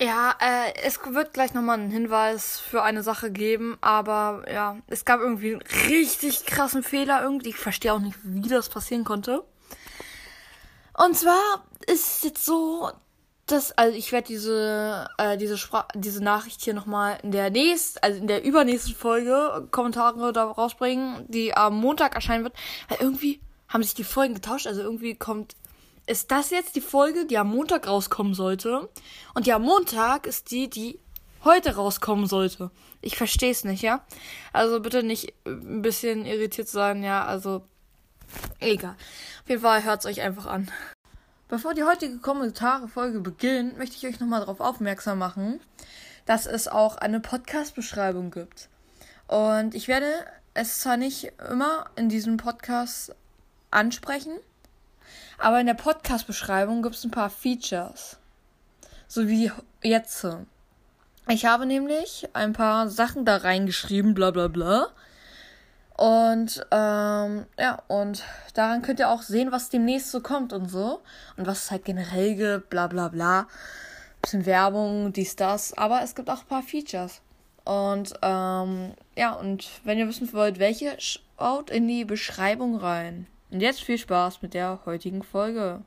Ja, äh, es wird gleich nochmal einen Hinweis für eine Sache geben, aber ja, es gab irgendwie einen richtig krassen Fehler irgendwie. Ich verstehe auch nicht, wie das passieren konnte. Und zwar ist es jetzt so, dass, also ich werde diese, äh, diese, Spra diese Nachricht hier nochmal in der nächsten, also in der übernächsten Folge Kommentare da rausbringen, die am Montag erscheinen wird, weil irgendwie haben sich die Folgen getauscht, also irgendwie kommt ist das jetzt die Folge, die am Montag rauskommen sollte. Und die am Montag ist die, die heute rauskommen sollte. Ich verstehe es nicht, ja? Also bitte nicht ein bisschen irritiert sein, ja? Also egal. Auf jeden Fall hört es euch einfach an. Bevor die heutige Kommentare-Folge beginnt, möchte ich euch nochmal darauf aufmerksam machen, dass es auch eine Podcast-Beschreibung gibt. Und ich werde es zwar nicht immer in diesem Podcast ansprechen, aber in der Podcast-Beschreibung gibt es ein paar Features. So wie jetzt. Ich habe nämlich ein paar Sachen da reingeschrieben, bla bla bla. Und ähm, ja, und daran könnt ihr auch sehen, was demnächst so kommt und so. Und was es halt generell gibt, bla bla bla. Bisschen Werbung, dies, das. Aber es gibt auch ein paar Features. Und ähm, ja, und wenn ihr wissen wollt, welche, schaut in die Beschreibung rein. Und jetzt viel Spaß mit der heutigen Folge.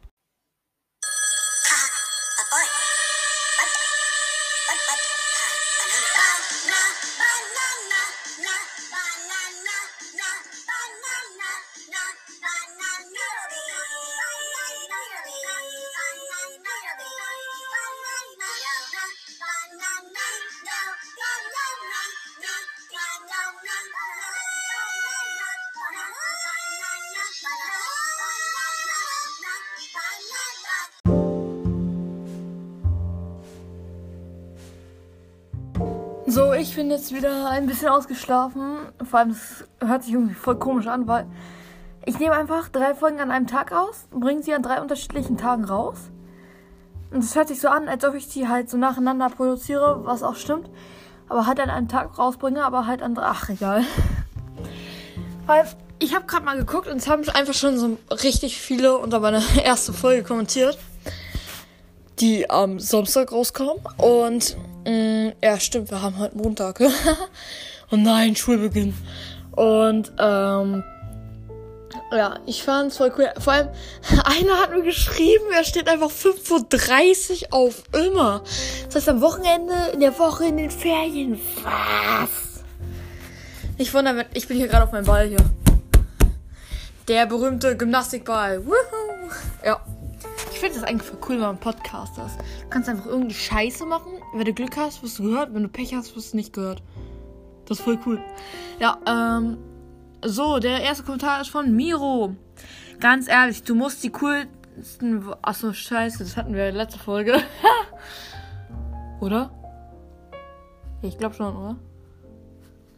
Ich bin jetzt wieder ein bisschen ausgeschlafen. Vor allem, es hört sich irgendwie voll komisch an, weil ich nehme einfach drei Folgen an einem Tag aus bringe sie an drei unterschiedlichen Tagen raus. Und es hört sich so an, als ob ich die halt so nacheinander produziere, was auch stimmt. Aber halt an einem Tag rausbringe, aber halt an. Ach, egal. Weil ich habe gerade mal geguckt und es haben einfach schon so richtig viele unter meine erste Folge kommentiert, die am Samstag rauskam. Und Mm, ja, stimmt, wir haben heute Montag. Und nein, Schulbeginn. Und, ähm, ja, ich fand's voll cool. Vor allem, einer hat mir geschrieben, er steht einfach 5.30 Uhr auf immer. Das heißt, am Wochenende, in der Woche, in den Ferien. Was? Ich wundere, ich bin hier gerade auf meinem Ball hier. Der berühmte Gymnastikball. Woohoo! Ja finde das eigentlich voll cool, wenn man Podcast ist. Du kannst einfach irgendwie Scheiße machen. Wenn du Glück hast, wirst du gehört. Wenn du Pech hast, wirst du nicht gehört. Das ist voll cool. Ja, ähm. So, der erste Kommentar ist von Miro. Ganz ehrlich, du musst die coolsten. Achso, scheiße, das hatten wir in der letzten Folge. oder? Ich glaube schon, oder?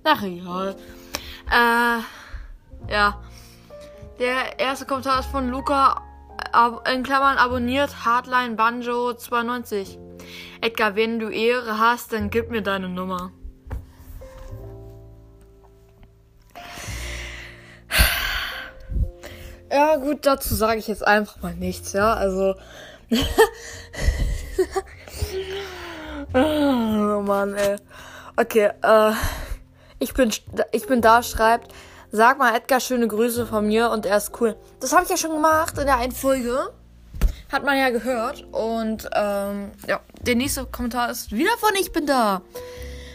Ach, egal. Äh. Ja. Der erste Kommentar ist von Luca in Klammern abonniert Hardline Banjo 92. Edgar, wenn du Ehre hast, dann gib mir deine Nummer. Ja, gut, dazu sage ich jetzt einfach mal nichts, ja. Also. oh Mann, ey. Okay, äh. Ich bin, ich bin da, schreibt. Sag mal Edgar schöne Grüße von mir und er ist cool. Das habe ich ja schon gemacht in der einen Folge. Hat man ja gehört. Und ähm, ja, der nächste Kommentar ist wieder von Ich bin da.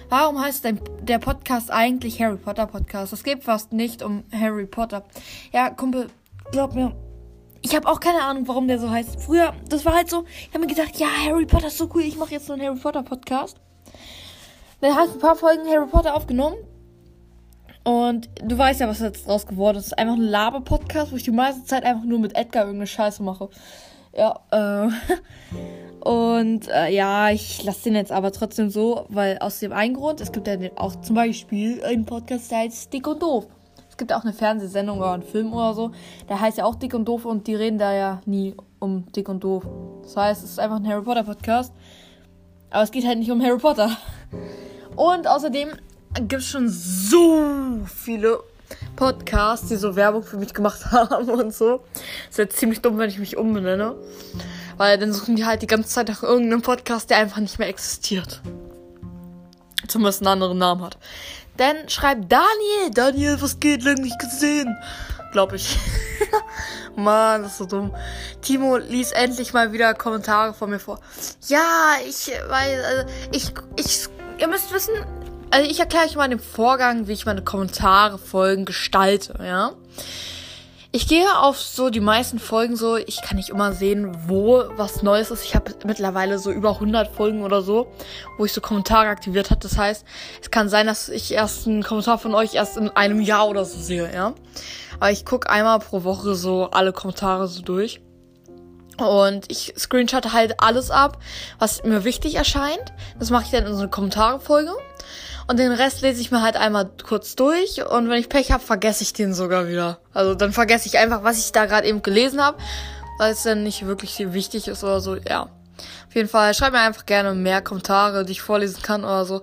Warum heißt denn der Podcast eigentlich Harry Potter Podcast? Es geht fast nicht um Harry Potter. Ja, Kumpel, glaub mir, ich habe auch keine Ahnung, warum der so heißt. Früher, das war halt so, ich habe mir gedacht, ja, Harry Potter ist so cool, ich mache jetzt so einen Harry Potter Podcast. Dann habe ich ein paar Folgen Harry Potter aufgenommen. Und du weißt ja, was jetzt draus geworden ist. Es ist einfach ein Laber-Podcast, wo ich die meiste Zeit einfach nur mit Edgar irgendeine Scheiße mache. Ja, äh. Und äh, ja, ich lasse den jetzt aber trotzdem so, weil aus dem einen Grund, es gibt ja auch zum Beispiel einen Podcast, der heißt Dick und Doof. Es gibt auch eine Fernsehsendung oder einen Film oder so, der heißt ja auch Dick und Doof und die reden da ja nie um Dick und Doof. Das heißt, es ist einfach ein Harry Potter Podcast. Aber es geht halt nicht um Harry Potter. Und außerdem gibt es schon so viele Podcasts, die so Werbung für mich gemacht haben und so. Es wäre ziemlich dumm, wenn ich mich umbenenne. Weil dann suchen die halt die ganze Zeit nach irgendeinem Podcast, der einfach nicht mehr existiert. Zumindest einen anderen Namen hat. Dann schreibt Daniel, Daniel, was geht, lang nicht gesehen. Glaub ich. Mann, das ist so dumm. Timo liest endlich mal wieder Kommentare von mir vor. Ja, ich weil also, ich ich ihr müsst wissen, also ich erkläre euch mal den Vorgang, wie ich meine Kommentare Folgen gestalte, ja? Ich gehe auf so die meisten Folgen so, ich kann nicht immer sehen, wo was Neues ist. Ich habe mittlerweile so über 100 Folgen oder so, wo ich so Kommentare aktiviert habe. Das heißt, es kann sein, dass ich erst einen Kommentar von euch erst in einem Jahr oder so sehe, ja. Aber ich gucke einmal pro Woche so alle Kommentare so durch. Und ich screenshotte halt alles ab, was mir wichtig erscheint. Das mache ich dann in so eine Kommentare-Folge. Und den Rest lese ich mir halt einmal kurz durch. Und wenn ich Pech habe, vergesse ich den sogar wieder. Also dann vergesse ich einfach, was ich da gerade eben gelesen habe, weil es dann nicht wirklich wichtig ist oder so. Ja. Auf jeden Fall, schreib mir einfach gerne mehr Kommentare, die ich vorlesen kann oder so.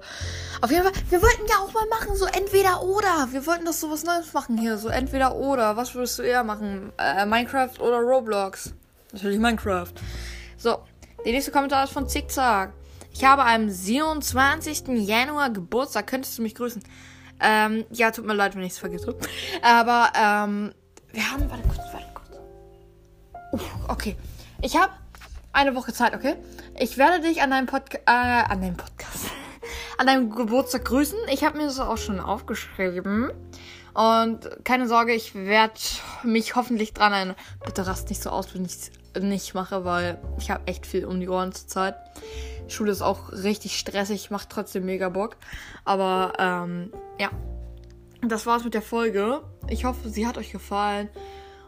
Auf jeden Fall, wir wollten ja auch mal machen, so entweder oder. Wir wollten das so was Neues machen hier, so entweder oder. Was würdest du eher machen? Äh, Minecraft oder Roblox? Natürlich Minecraft. So, der nächste Kommentar ist von Zickzack. Ich habe am 27. Januar Geburtstag. Könntest du mich grüßen? Ähm, ja, tut mir leid, wenn ich es vergesse. Aber, ähm, wir haben, warte kurz, warte kurz. Uff, okay. Ich habe eine Woche Zeit, okay? Ich werde dich an deinem Podcast, äh, an deinem Podcast, an deinem Geburtstag grüßen. Ich habe mir das auch schon aufgeschrieben. Und keine Sorge, ich werde mich hoffentlich dran erinnern. Bitte rast nicht so aus, wenn ich es nicht mache, weil ich habe echt viel um die Ohren zur Zeit. Schule ist auch richtig stressig, macht trotzdem mega Bock. Aber ähm, ja, das war's mit der Folge. Ich hoffe, sie hat euch gefallen.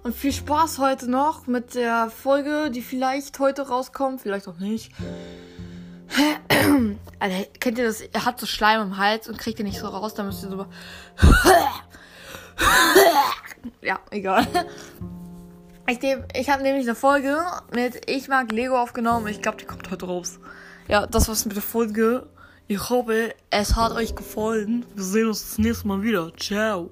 Und viel Spaß heute noch mit der Folge, die vielleicht heute rauskommt, vielleicht auch nicht. Alter, kennt ihr das? Er hat so Schleim im Hals und kriegt ihn nicht so raus, dann müsst ihr so. ja, egal. Ich, ich habe nämlich eine Folge mit Ich mag Lego aufgenommen. Ich glaube, die kommt heute raus. Ja, das war's mit der Folge. Ich hoffe, es hat euch gefallen. Wir sehen uns das nächste Mal wieder. Ciao.